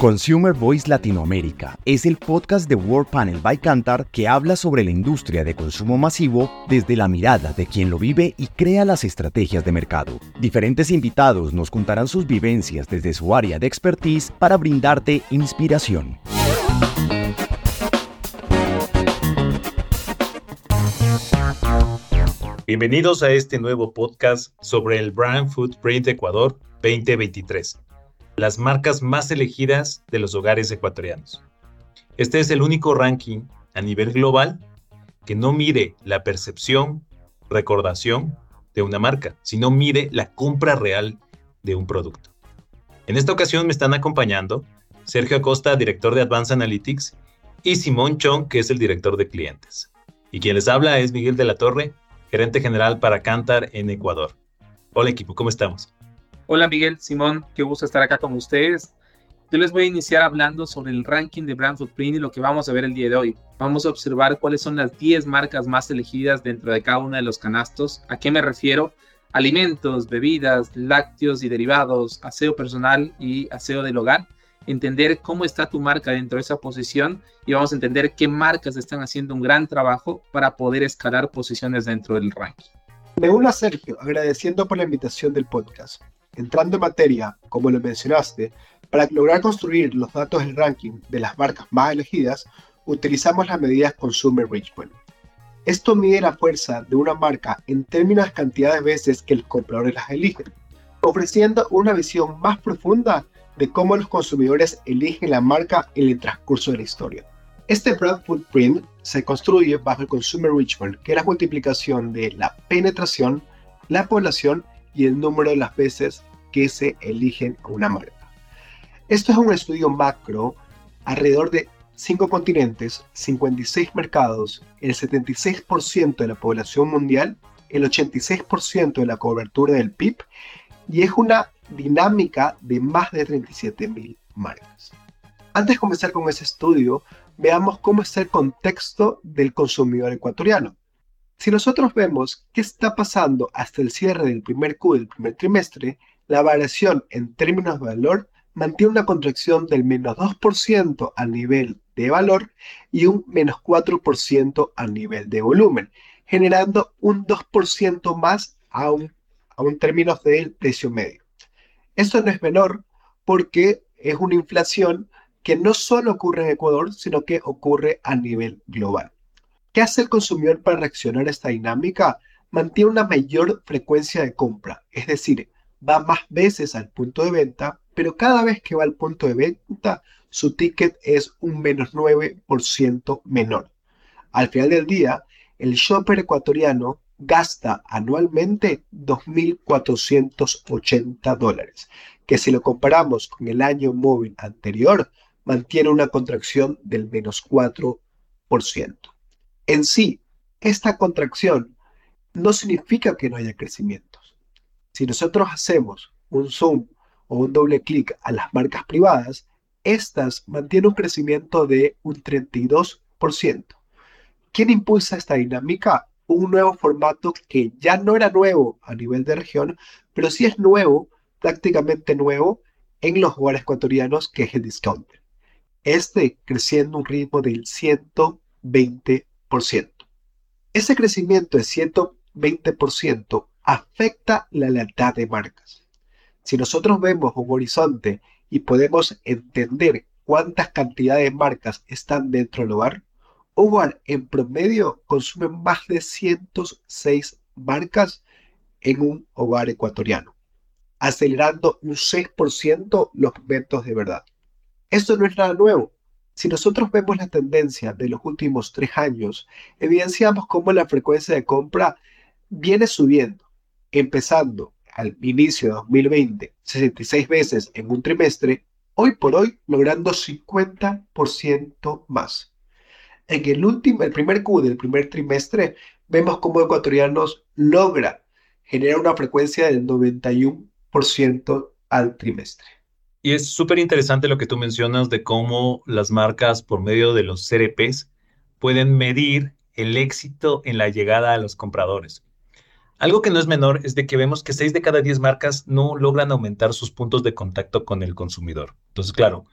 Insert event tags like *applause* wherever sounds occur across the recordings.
Consumer Voice Latinoamérica es el podcast de World Panel by Cantar que habla sobre la industria de consumo masivo desde la mirada de quien lo vive y crea las estrategias de mercado. Diferentes invitados nos contarán sus vivencias desde su área de expertise para brindarte inspiración. Bienvenidos a este nuevo podcast sobre el Brand Footprint Ecuador 2023 las marcas más elegidas de los hogares ecuatorianos. Este es el único ranking a nivel global que no mide la percepción, recordación de una marca, sino mide la compra real de un producto. En esta ocasión me están acompañando Sergio Acosta, director de Advanced Analytics, y Simón Chong, que es el director de clientes. Y quien les habla es Miguel de la Torre, gerente general para Cantar en Ecuador. Hola equipo, ¿cómo estamos? Hola Miguel, Simón, qué gusto estar acá con ustedes. Yo les voy a iniciar hablando sobre el ranking de Brand Footprint y lo que vamos a ver el día de hoy. Vamos a observar cuáles son las 10 marcas más elegidas dentro de cada uno de los canastos. ¿A qué me refiero? Alimentos, bebidas, lácteos y derivados, aseo personal y aseo del hogar. Entender cómo está tu marca dentro de esa posición y vamos a entender qué marcas están haciendo un gran trabajo para poder escalar posiciones dentro del ranking. Me uno a Sergio agradeciendo por la invitación del podcast. Entrando en materia, como lo mencionaste, para lograr construir los datos del ranking de las marcas más elegidas, utilizamos las medidas Consumer Richmond. Esto mide la fuerza de una marca en términos de cantidad de veces que los compradores las eligen, ofreciendo una visión más profunda de cómo los consumidores eligen la marca en el transcurso de la historia. Este brand footprint se construye bajo el Consumer Richmond, que es la multiplicación de la penetración, la población y el número de las veces que se eligen una marca. Esto es un estudio macro alrededor de 5 continentes, 56 mercados, el 76% de la población mundial, el 86% de la cobertura del PIB y es una dinámica de más de 37.000 marcas. Antes de comenzar con ese estudio, veamos cómo está el contexto del consumidor ecuatoriano. Si nosotros vemos qué está pasando hasta el cierre del primer Q del primer trimestre, la variación en términos de valor mantiene una contracción del menos 2% al nivel de valor y un menos 4% al nivel de volumen, generando un 2% más aún, en términos del precio medio. Esto no es menor porque es una inflación que no solo ocurre en Ecuador, sino que ocurre a nivel global. ¿Qué hace el consumidor para reaccionar a esta dinámica? Mantiene una mayor frecuencia de compra, es decir, va más veces al punto de venta, pero cada vez que va al punto de venta, su ticket es un menos 9% menor. Al final del día, el shopper ecuatoriano gasta anualmente 2.480 dólares, que si lo comparamos con el año móvil anterior, mantiene una contracción del menos 4%. En sí, esta contracción no significa que no haya crecimientos. Si nosotros hacemos un zoom o un doble clic a las marcas privadas, estas mantienen un crecimiento de un 32%. ¿Quién impulsa esta dinámica? Un nuevo formato que ya no era nuevo a nivel de región, pero sí es nuevo, prácticamente nuevo, en los hogares ecuatorianos, que es el discounter. Este creciendo un ritmo del 120%. Ese crecimiento de 120% afecta la lealtad de marcas. Si nosotros vemos un horizonte y podemos entender cuántas cantidades de marcas están dentro del hogar, hogar en promedio consume más de 106 marcas en un hogar ecuatoriano, acelerando un 6% los momentos de verdad. Esto no es nada nuevo. Si nosotros vemos la tendencia de los últimos tres años, evidenciamos cómo la frecuencia de compra viene subiendo, empezando al inicio de 2020 66 veces en un trimestre, hoy por hoy logrando 50% más. En el último, el primer Q del primer trimestre, vemos cómo ecuatorianos logra generar una frecuencia del 91% al trimestre. Y es súper interesante lo que tú mencionas de cómo las marcas por medio de los CRPs pueden medir el éxito en la llegada a los compradores. Algo que no es menor es de que vemos que 6 de cada 10 marcas no logran aumentar sus puntos de contacto con el consumidor. Entonces, claro,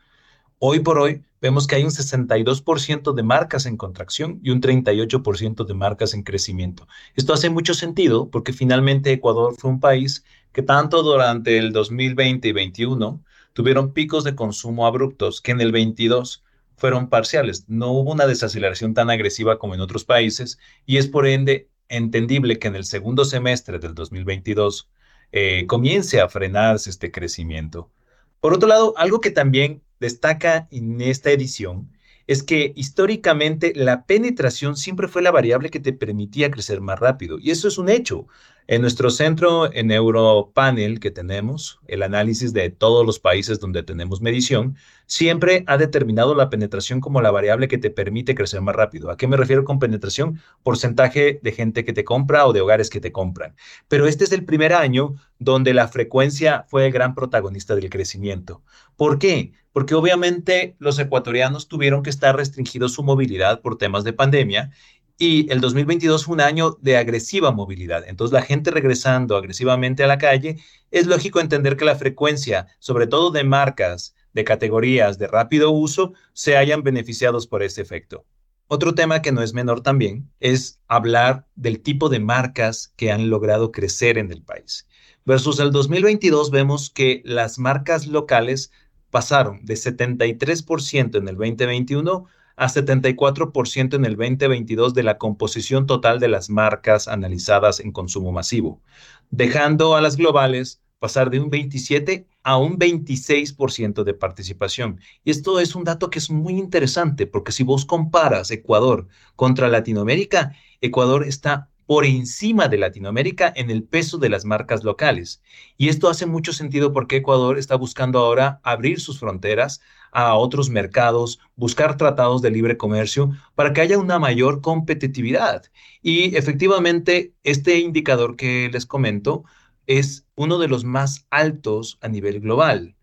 hoy por hoy vemos que hay un 62% de marcas en contracción y un 38% de marcas en crecimiento. Esto hace mucho sentido porque finalmente Ecuador fue un país que tanto durante el 2020 y 2021 tuvieron picos de consumo abruptos que en el 22 fueron parciales. No hubo una desaceleración tan agresiva como en otros países y es por ende entendible que en el segundo semestre del 2022 eh, comience a frenarse este crecimiento. Por otro lado, algo que también destaca en esta edición es que históricamente la penetración siempre fue la variable que te permitía crecer más rápido. Y eso es un hecho. En nuestro centro, en Europanel que tenemos, el análisis de todos los países donde tenemos medición, siempre ha determinado la penetración como la variable que te permite crecer más rápido. ¿A qué me refiero con penetración? Porcentaje de gente que te compra o de hogares que te compran. Pero este es el primer año donde la frecuencia fue el gran protagonista del crecimiento. ¿Por qué? Porque obviamente los ecuatorianos tuvieron que estar restringidos su movilidad por temas de pandemia y el 2022 fue un año de agresiva movilidad. Entonces, la gente regresando agresivamente a la calle, es lógico entender que la frecuencia, sobre todo de marcas, de categorías de rápido uso, se hayan beneficiados por este efecto. Otro tema que no es menor también es hablar del tipo de marcas que han logrado crecer en el país. Versus el 2022 vemos que las marcas locales pasaron de 73% en el 2021 a 74% en el 2022 de la composición total de las marcas analizadas en consumo masivo, dejando a las globales pasar de un 27 a un 26% de participación. Y esto es un dato que es muy interesante porque si vos comparas Ecuador contra Latinoamérica, Ecuador está por encima de Latinoamérica en el peso de las marcas locales. Y esto hace mucho sentido porque Ecuador está buscando ahora abrir sus fronteras a otros mercados, buscar tratados de libre comercio para que haya una mayor competitividad. Y efectivamente, este indicador que les comento es uno de los más altos a nivel global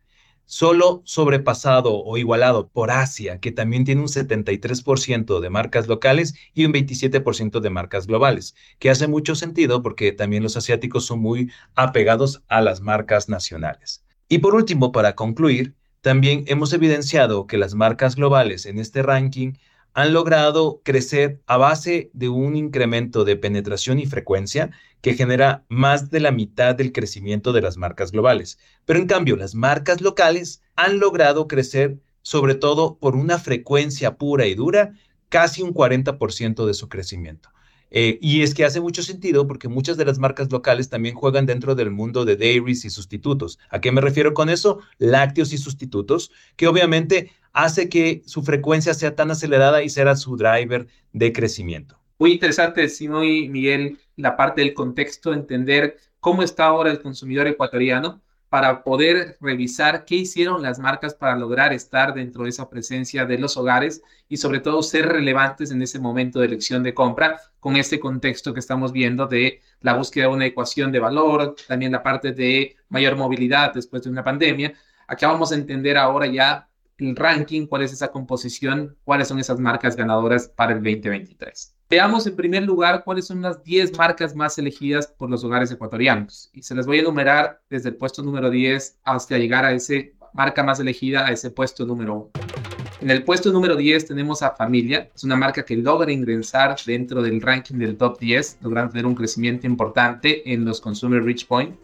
solo sobrepasado o igualado por Asia, que también tiene un 73% de marcas locales y un 27% de marcas globales, que hace mucho sentido porque también los asiáticos son muy apegados a las marcas nacionales. Y por último, para concluir, también hemos evidenciado que las marcas globales en este ranking han logrado crecer a base de un incremento de penetración y frecuencia que genera más de la mitad del crecimiento de las marcas globales. Pero en cambio, las marcas locales han logrado crecer sobre todo por una frecuencia pura y dura, casi un 40% de su crecimiento. Eh, y es que hace mucho sentido porque muchas de las marcas locales también juegan dentro del mundo de dairies y sustitutos. ¿A qué me refiero con eso? Lácteos y sustitutos, que obviamente hace que su frecuencia sea tan acelerada y será su driver de crecimiento. Muy interesante, Simón y Miguel, la parte del contexto, entender cómo está ahora el consumidor ecuatoriano para poder revisar qué hicieron las marcas para lograr estar dentro de esa presencia de los hogares y sobre todo ser relevantes en ese momento de elección de compra con este contexto que estamos viendo de la búsqueda de una ecuación de valor, también la parte de mayor movilidad después de una pandemia. Aquí vamos a entender ahora ya el ranking, cuál es esa composición, cuáles son esas marcas ganadoras para el 2023. Veamos en primer lugar cuáles son las 10 marcas más elegidas por los hogares ecuatorianos. Y se las voy a enumerar desde el puesto número 10 hasta llegar a esa marca más elegida, a ese puesto número 1. En el puesto número 10 tenemos a Familia, es una marca que logra ingresar dentro del ranking del top 10, logrando tener un crecimiento importante en los Consumer Reach Point.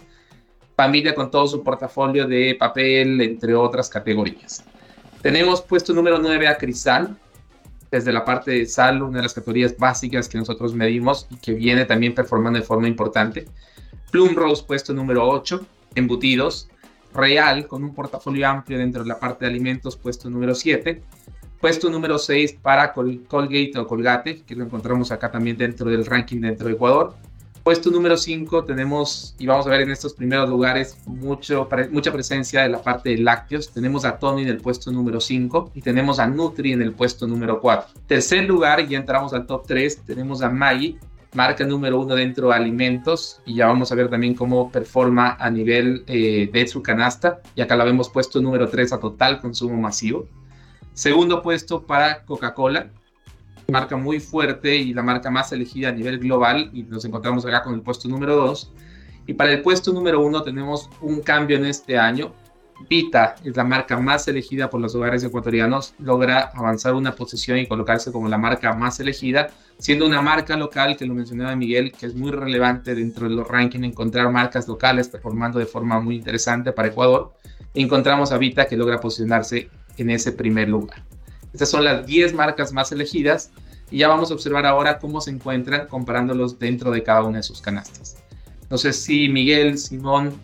Familia con todo su portafolio de papel, entre otras categorías. Tenemos puesto número 9 a Cristal, desde la parte de sal, una de las categorías básicas que nosotros medimos y que viene también performando de forma importante. Plum Rose, puesto número 8, embutidos. Real, con un portafolio amplio dentro de la parte de alimentos, puesto número 7. Puesto número 6 para Colgate o Colgate, que lo encontramos acá también dentro del ranking dentro de Ecuador. Puesto número 5 tenemos, y vamos a ver en estos primeros lugares, mucho, mucha presencia de la parte de lácteos. Tenemos a Tony en el puesto número 5 y tenemos a Nutri en el puesto número 4. Tercer lugar, ya entramos al top 3, tenemos a Maggi, marca número 1 dentro de alimentos, y ya vamos a ver también cómo performa a nivel eh, de su canasta. Y acá la vemos puesto número 3 a total consumo masivo. Segundo puesto para Coca-Cola, marca muy fuerte y la marca más elegida a nivel global y nos encontramos acá con el puesto número 2. Y para el puesto número 1 tenemos un cambio en este año. Vita es la marca más elegida por los hogares ecuatorianos, logra avanzar una posición y colocarse como la marca más elegida, siendo una marca local, que lo mencionaba Miguel, que es muy relevante dentro de los rankings, encontrar marcas locales performando de forma muy interesante para Ecuador. Encontramos a Vita que logra posicionarse en ese primer lugar. Estas son las 10 marcas más elegidas y ya vamos a observar ahora cómo se encuentran comparándolos dentro de cada una de sus canastas. No sé si Miguel, Simón,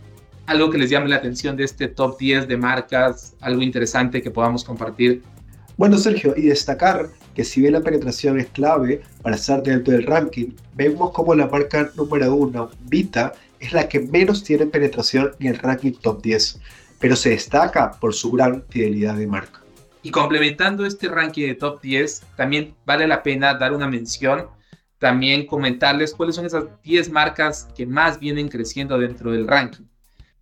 algo que les llame la atención de este top 10 de marcas, algo interesante que podamos compartir. Bueno, Sergio, y destacar que si bien la penetración es clave para estar dentro del ranking, vemos como la marca número 1, Vita, es la que menos tiene penetración en el ranking top 10, pero se destaca por su gran fidelidad de marca. Y complementando este ranking de top 10, también vale la pena dar una mención, también comentarles cuáles son esas 10 marcas que más vienen creciendo dentro del ranking.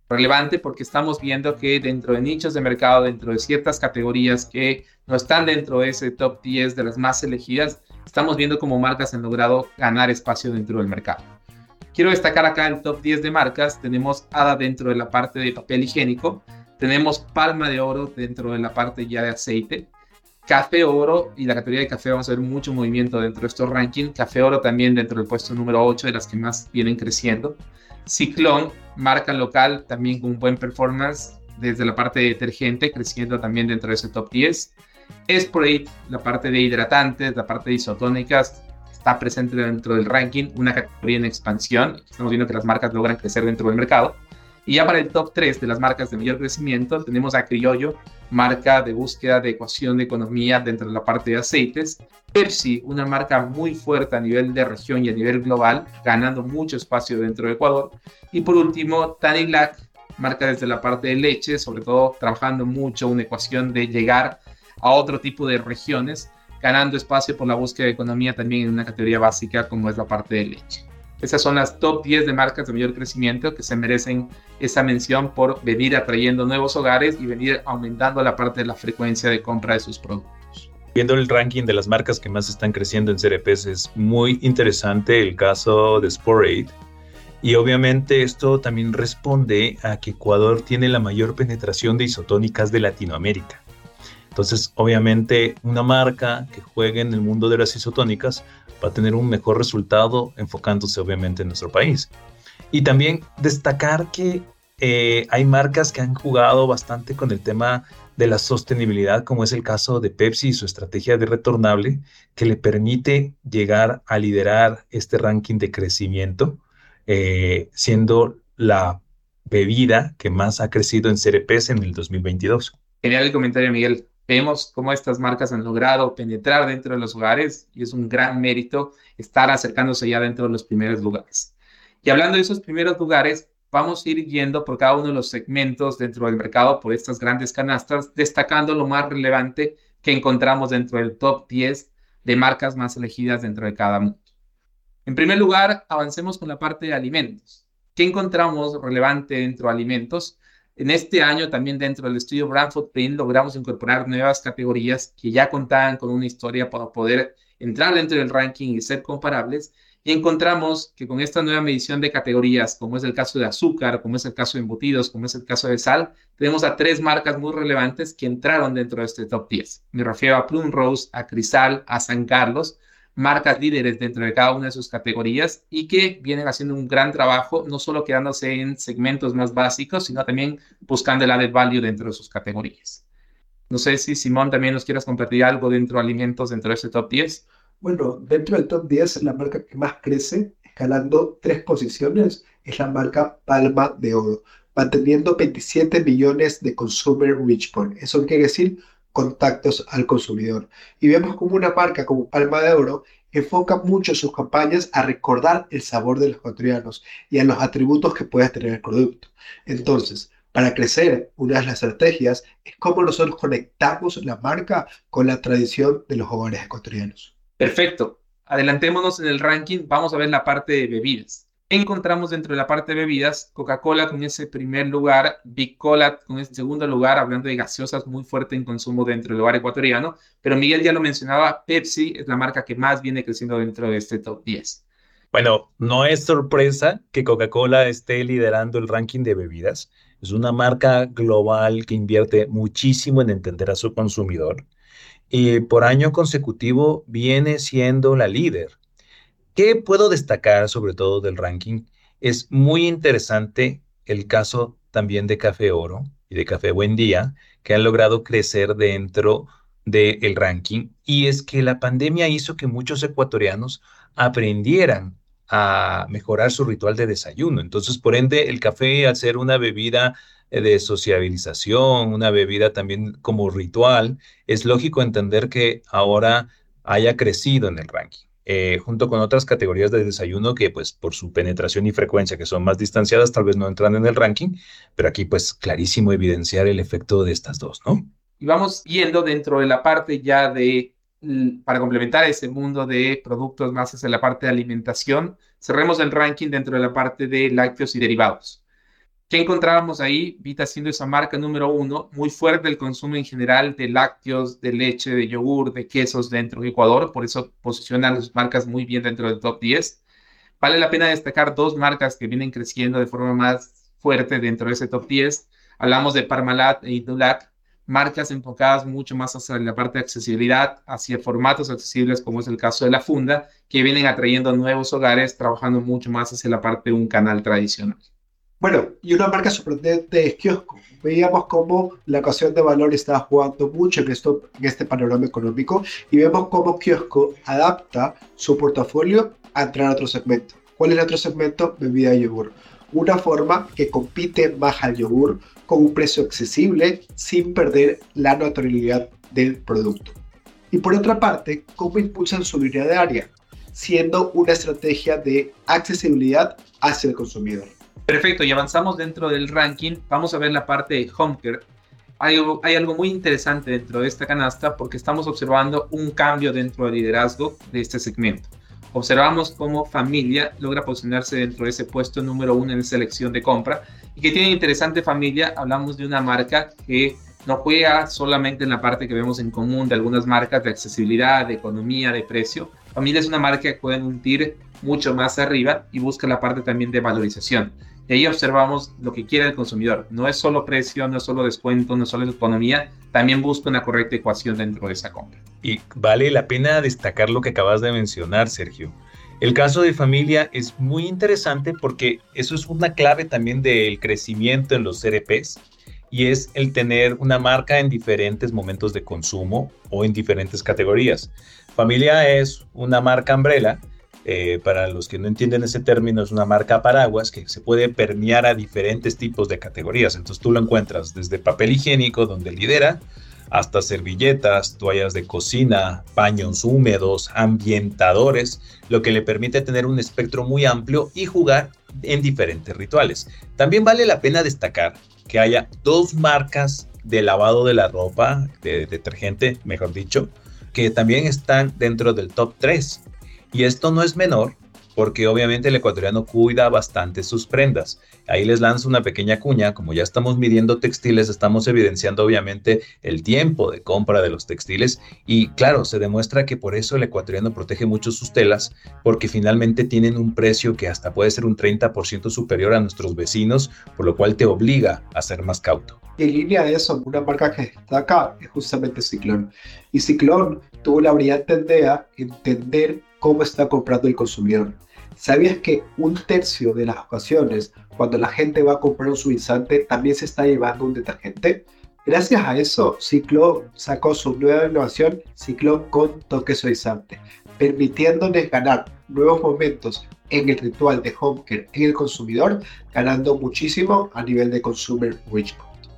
Relevante porque estamos viendo que dentro de nichos de mercado, dentro de ciertas categorías que no están dentro de ese top 10 de las más elegidas, estamos viendo cómo marcas han logrado ganar espacio dentro del mercado. Quiero destacar acá el top 10 de marcas. Tenemos ADA dentro de la parte de papel higiénico, tenemos palma de oro dentro de la parte ya de aceite. Café oro y la categoría de café vamos a ver mucho movimiento dentro de estos rankings. Café oro también dentro del puesto número 8 de las que más vienen creciendo. Ciclón, marca local, también con buen performance desde la parte de detergente, creciendo también dentro de ese top 10. Spray, la parte de hidratantes, la parte de isotónicas, está presente dentro del ranking, una categoría en expansión. Estamos viendo que las marcas logran crecer dentro del mercado. Y ya para el top 3 de las marcas de mayor crecimiento tenemos a Criollo, marca de búsqueda de ecuación de economía dentro de la parte de aceites. Pepsi, una marca muy fuerte a nivel de región y a nivel global, ganando mucho espacio dentro de Ecuador. Y por último, Tanilac, marca desde la parte de leche, sobre todo trabajando mucho una ecuación de llegar a otro tipo de regiones, ganando espacio por la búsqueda de economía también en una categoría básica como es la parte de leche. Esas son las top 10 de marcas de mayor crecimiento que se merecen esa mención por venir atrayendo nuevos hogares y venir aumentando la parte de la frecuencia de compra de sus productos. Viendo el ranking de las marcas que más están creciendo en CRPs, es muy interesante el caso de Sporade. Y obviamente esto también responde a que Ecuador tiene la mayor penetración de isotónicas de Latinoamérica. Entonces, obviamente, una marca que juegue en el mundo de las isotónicas va a tener un mejor resultado enfocándose obviamente en nuestro país. Y también destacar que eh, hay marcas que han jugado bastante con el tema de la sostenibilidad, como es el caso de Pepsi y su estrategia de retornable, que le permite llegar a liderar este ranking de crecimiento, eh, siendo la bebida que más ha crecido en CRPs en el 2022. Genial el comentario, Miguel. Vemos cómo estas marcas han logrado penetrar dentro de los hogares y es un gran mérito estar acercándose ya dentro de los primeros lugares. Y hablando de esos primeros lugares, vamos a ir yendo por cada uno de los segmentos dentro del mercado por estas grandes canastas, destacando lo más relevante que encontramos dentro del top 10 de marcas más elegidas dentro de cada mundo. En primer lugar, avancemos con la parte de alimentos. ¿Qué encontramos relevante dentro de alimentos? En este año también dentro del estudio Brand Footprint logramos incorporar nuevas categorías que ya contaban con una historia para poder entrar dentro del ranking y ser comparables. Y encontramos que con esta nueva medición de categorías, como es el caso de azúcar, como es el caso de embutidos, como es el caso de sal, tenemos a tres marcas muy relevantes que entraron dentro de este top 10. Me refiero a Plum Rose, a Crisal, a San Carlos, marcas líderes dentro de cada una de sus categorías y que vienen haciendo un gran trabajo, no solo quedándose en segmentos más básicos, sino también buscando el added value dentro de sus categorías. No sé si Simón también nos quieras compartir algo dentro de alimentos dentro de ese top 10. Bueno, dentro del top 10, la marca que más crece, escalando tres posiciones, es la marca Palma de Oro, manteniendo 27 millones de consumer reach point. Eso quiere decir contactos al consumidor. Y vemos como una marca como Palma de Oro enfoca mucho sus campañas a recordar el sabor de los ecuatorianos y a los atributos que puede tener el producto. Entonces, para crecer, una de las estrategias es cómo nosotros conectamos la marca con la tradición de los hogares ecuatorianos. Perfecto. Adelantémonos en el ranking. Vamos a ver la parte de bebidas. Encontramos dentro de la parte de bebidas? Coca-Cola con ese primer lugar, Big Cola con ese segundo lugar, hablando de gaseosas muy fuerte en consumo dentro del lugar ecuatoriano, pero Miguel ya lo mencionaba, Pepsi es la marca que más viene creciendo dentro de este top 10. Bueno, no es sorpresa que Coca-Cola esté liderando el ranking de bebidas. Es una marca global que invierte muchísimo en entender a su consumidor y por año consecutivo viene siendo la líder. ¿Qué puedo destacar sobre todo del ranking? Es muy interesante el caso también de Café Oro y de Café Buen Día, que han logrado crecer dentro del ranking. Y es que la pandemia hizo que muchos ecuatorianos aprendieran a mejorar su ritual de desayuno. Entonces, por ende, el café, al ser una bebida eh, de sociabilización, una bebida también como ritual, es lógico entender que ahora haya crecido en el ranking. Eh, junto con otras categorías de desayuno que pues por su penetración y frecuencia que son más distanciadas tal vez no entran en el ranking, pero aquí pues clarísimo evidenciar el efecto de estas dos, ¿no? Y vamos yendo dentro de la parte ya de, para complementar ese mundo de productos más hacia la parte de alimentación, cerremos el ranking dentro de la parte de lácteos y derivados. ¿Qué encontrábamos ahí? Vita siendo esa marca número uno, muy fuerte el consumo en general de lácteos, de leche, de yogur, de quesos dentro de Ecuador, por eso posicionan las marcas muy bien dentro del top 10. Vale la pena destacar dos marcas que vienen creciendo de forma más fuerte dentro de ese top 10. Hablamos de Parmalat e Idulac, marcas enfocadas mucho más hacia la parte de accesibilidad, hacia formatos accesibles, como es el caso de la funda, que vienen atrayendo nuevos hogares, trabajando mucho más hacia la parte de un canal tradicional. Bueno, y una marca sorprendente es Kiosco. Veíamos cómo la ocasión de valor estaba jugando mucho en, este panorama económico y vemos cómo Kiosco adapta su portafolio a entrar a otro segmento. ¿Cuál es el otro segmento? Bebida de yogur. Una forma que compite más al yogur con un precio accesible sin perder la naturalidad del producto. Y por otra parte, cómo impulsan su línea de área, siendo una estrategia de accesibilidad hacia el consumidor. Perfecto, y avanzamos dentro del ranking. Vamos a ver la parte de home care. Hay, algo muy interesante dentro de esta canasta porque estamos observando un cambio dentro del liderazgo de este segmento. Observamos cómo familia logra posicionarse dentro de ese puesto número uno en selección de compra y que tiene interesante familia. Hablamos de una marca que no juega solamente en la parte que vemos en común de algunas marcas de accesibilidad, de economía, de precio. Familia es una marca que puede hundir mucho más arriba y busca la parte también de valorización. Y ahí observamos lo que quiere el consumidor. No es solo precio, no es solo descuento, no es solo economía, también busca una correcta ecuación dentro de esa compra. Y vale la pena destacar lo que acabas de mencionar, Sergio. El caso de familia es muy interesante porque eso es una clave también del crecimiento en los CRPs y es el tener una marca en diferentes momentos de consumo o en diferentes categorías. Familia es una marca umbrella eh, para los que no entienden ese término, es una marca paraguas que se puede permear a diferentes tipos de categorías. Entonces tú lo encuentras desde papel higiénico, donde lidera, hasta servilletas, toallas de cocina, paños húmedos, ambientadores, lo que le permite tener un espectro muy amplio y jugar en diferentes rituales. También vale la pena destacar que haya dos marcas de lavado de la ropa, de detergente, mejor dicho, que también están dentro del top 3. Y esto no es menor porque obviamente el ecuatoriano cuida bastante sus prendas. Ahí les lanzo una pequeña cuña, como ya estamos midiendo textiles, estamos evidenciando obviamente el tiempo de compra de los textiles y claro, se demuestra que por eso el ecuatoriano protege mucho sus telas, porque finalmente tienen un precio que hasta puede ser un 30% superior a nuestros vecinos, por lo cual te obliga a ser más cauto. En línea de eso, una marca que destaca es justamente Ciclón. Y Ciclón tuvo la brillante idea de entender cómo está comprando el consumidor. ¿Sabías que un tercio de las ocasiones, cuando la gente va a comprar un suavizante, también se está llevando un detergente? Gracias a eso, Ciclo sacó su nueva innovación, Ciclón con toque suavizante, permitiéndoles ganar nuevos momentos en el ritual de home care en el consumidor, ganando muchísimo a nivel de consumer rich.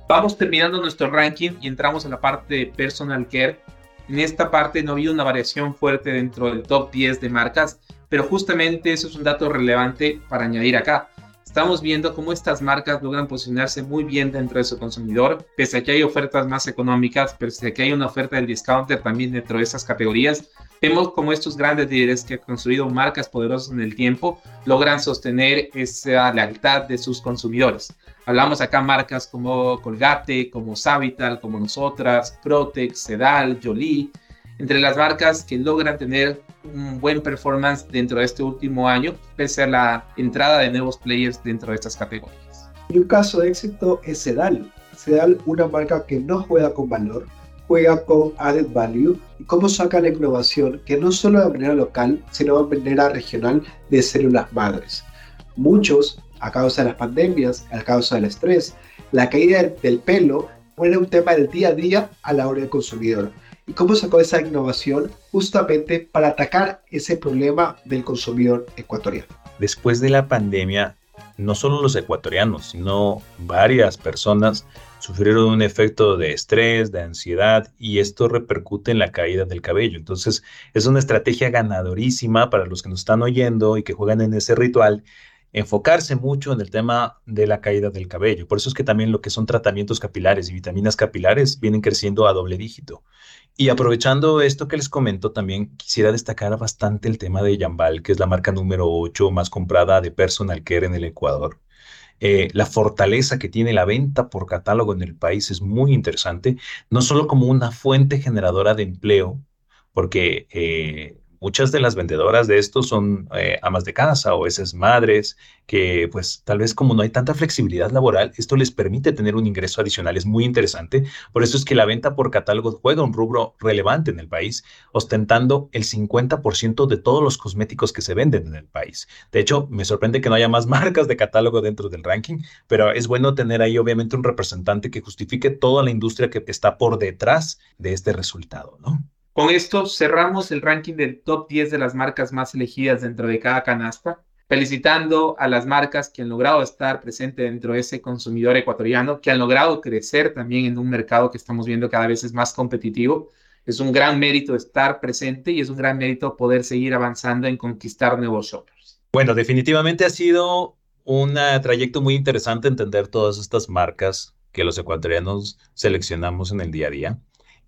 Vamos terminando nuestro ranking y entramos en la parte de personal care en esta parte no ha habido una variación fuerte dentro del top 10 de marcas, pero justamente eso es un dato relevante para añadir acá. Estamos viendo cómo estas marcas logran posicionarse muy bien dentro de su consumidor, pese a que hay ofertas más económicas, pese a que hay una oferta del discounter también dentro de esas categorías, Vemos cómo estos grandes líderes que han construido marcas poderosas en el tiempo logran sostener esa lealtad de sus consumidores. Hablamos acá marcas como Colgate, como Savital, como nosotras, Protex, Sedal, Jolie, entre las marcas que logran tener un buen performance dentro de este último año, pese a la entrada de nuevos players dentro de estas categorías. Y un caso de éxito es Sedal. Sedal, una marca que no juega con valor, juega con added value y cómo saca la innovación que no solo de manera local, sino de manera regional de células madres. Muchos, a causa de las pandemias, a causa del estrés, la caída del pelo fue un tema del día a día a la hora del consumidor. ¿Y cómo sacó esa innovación? Justamente para atacar ese problema del consumidor ecuatoriano. Después de la pandemia, no solo los ecuatorianos, sino varias personas sufrieron un efecto de estrés, de ansiedad, y esto repercute en la caída del cabello. Entonces, es una estrategia ganadorísima para los que nos están oyendo y que juegan en ese ritual enfocarse mucho en el tema de la caída del cabello. Por eso es que también lo que son tratamientos capilares y vitaminas capilares vienen creciendo a doble dígito. Y aprovechando esto que les comento, también quisiera destacar bastante el tema de Yambal, que es la marca número 8 más comprada de personal care en el Ecuador. Eh, la fortaleza que tiene la venta por catálogo en el país es muy interesante, no solo como una fuente generadora de empleo, porque eh, muchas de las vendedoras de esto son eh, amas de casa o esas madres que pues tal vez como no hay tanta flexibilidad laboral, esto les permite tener un ingreso adicional. Es muy interesante. Por eso es que la venta por catálogo juega un rubro relevante en el país, ostentando el 50% de todos los cosméticos que se venden en el país. De hecho, me sorprende que no haya más *laughs* marcas de catálogo dentro del ranking, pero es bueno tener ahí obviamente un representante que justifique toda la industria que está por detrás de este resultado, ¿no? Con esto cerramos el ranking del top 10 de las marcas más elegidas dentro de cada canasta, felicitando a las marcas que han logrado estar presentes dentro de ese consumidor ecuatoriano, que han logrado crecer también en un mercado que estamos viendo cada vez es más competitivo. Es un gran mérito estar presente y es un gran mérito poder seguir avanzando en conquistar nuevos shoppers. Bueno, definitivamente ha sido un trayecto muy interesante entender todas estas marcas que los ecuatorianos seleccionamos en el día a día.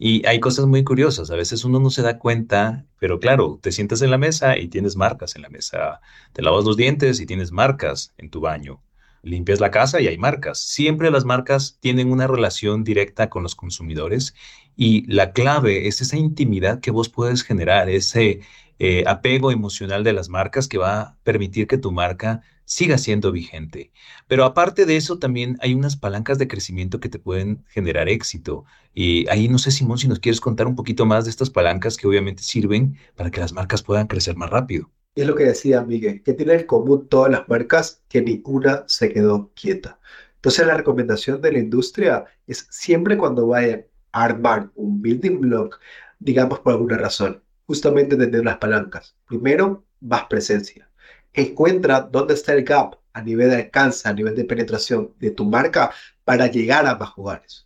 Y hay cosas muy curiosas, a veces uno no se da cuenta, pero claro, te sientas en la mesa y tienes marcas en la mesa, te lavas los dientes y tienes marcas en tu baño, limpias la casa y hay marcas. Siempre las marcas tienen una relación directa con los consumidores y la clave es esa intimidad que vos puedes generar, ese eh, apego emocional de las marcas que va a permitir que tu marca siga siendo vigente. Pero aparte de eso, también hay unas palancas de crecimiento que te pueden generar éxito. Y ahí no sé, Simón, si nos quieres contar un poquito más de estas palancas que obviamente sirven para que las marcas puedan crecer más rápido. Es lo que decía Miguel, que tiene en común todas las marcas que ninguna se quedó quieta. Entonces la recomendación de la industria es siempre cuando vayan a armar un building block, digamos por alguna razón, justamente tener las palancas. Primero, más presencia encuentra dónde está el gap a nivel de alcance, a nivel de penetración de tu marca para llegar a más hogares.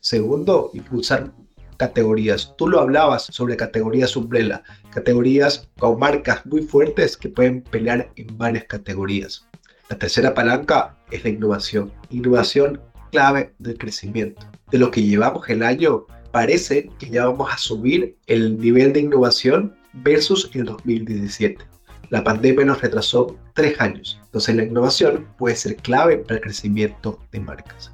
Segundo, impulsar categorías. Tú lo hablabas sobre categorías umbrella, categorías con marcas muy fuertes que pueden pelear en varias categorías. La tercera palanca es la innovación. Innovación clave del crecimiento. De lo que llevamos el año, parece que ya vamos a subir el nivel de innovación versus el 2017. La pandemia nos retrasó tres años, entonces la innovación puede ser clave para el crecimiento de marcas.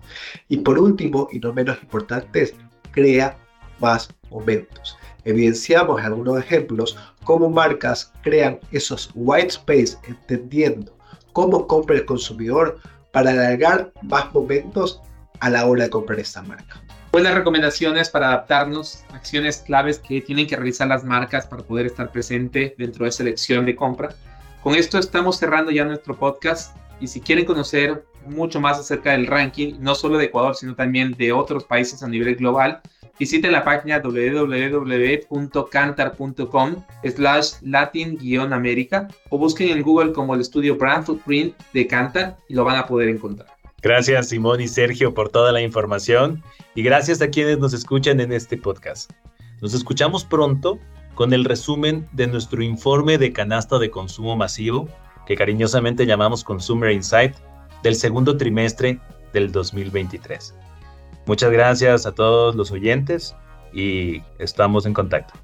Y por último, y no menos importante, crea más momentos. Evidenciamos algunos ejemplos cómo marcas crean esos white space entendiendo cómo compra el consumidor para alargar más momentos a la hora de comprar esta marca buenas recomendaciones para adaptarnos, acciones claves que tienen que realizar las marcas para poder estar presente dentro de selección de compra. Con esto estamos cerrando ya nuestro podcast y si quieren conocer mucho más acerca del ranking, no solo de Ecuador, sino también de otros países a nivel global, visiten la página www.cantar.com slash latin-américa o busquen en Google como el estudio Brand Footprint de Cantar y lo van a poder encontrar. Gracias Simón y Sergio por toda la información y gracias a quienes nos escuchan en este podcast. Nos escuchamos pronto con el resumen de nuestro informe de canasta de consumo masivo, que cariñosamente llamamos Consumer Insight, del segundo trimestre del 2023. Muchas gracias a todos los oyentes y estamos en contacto.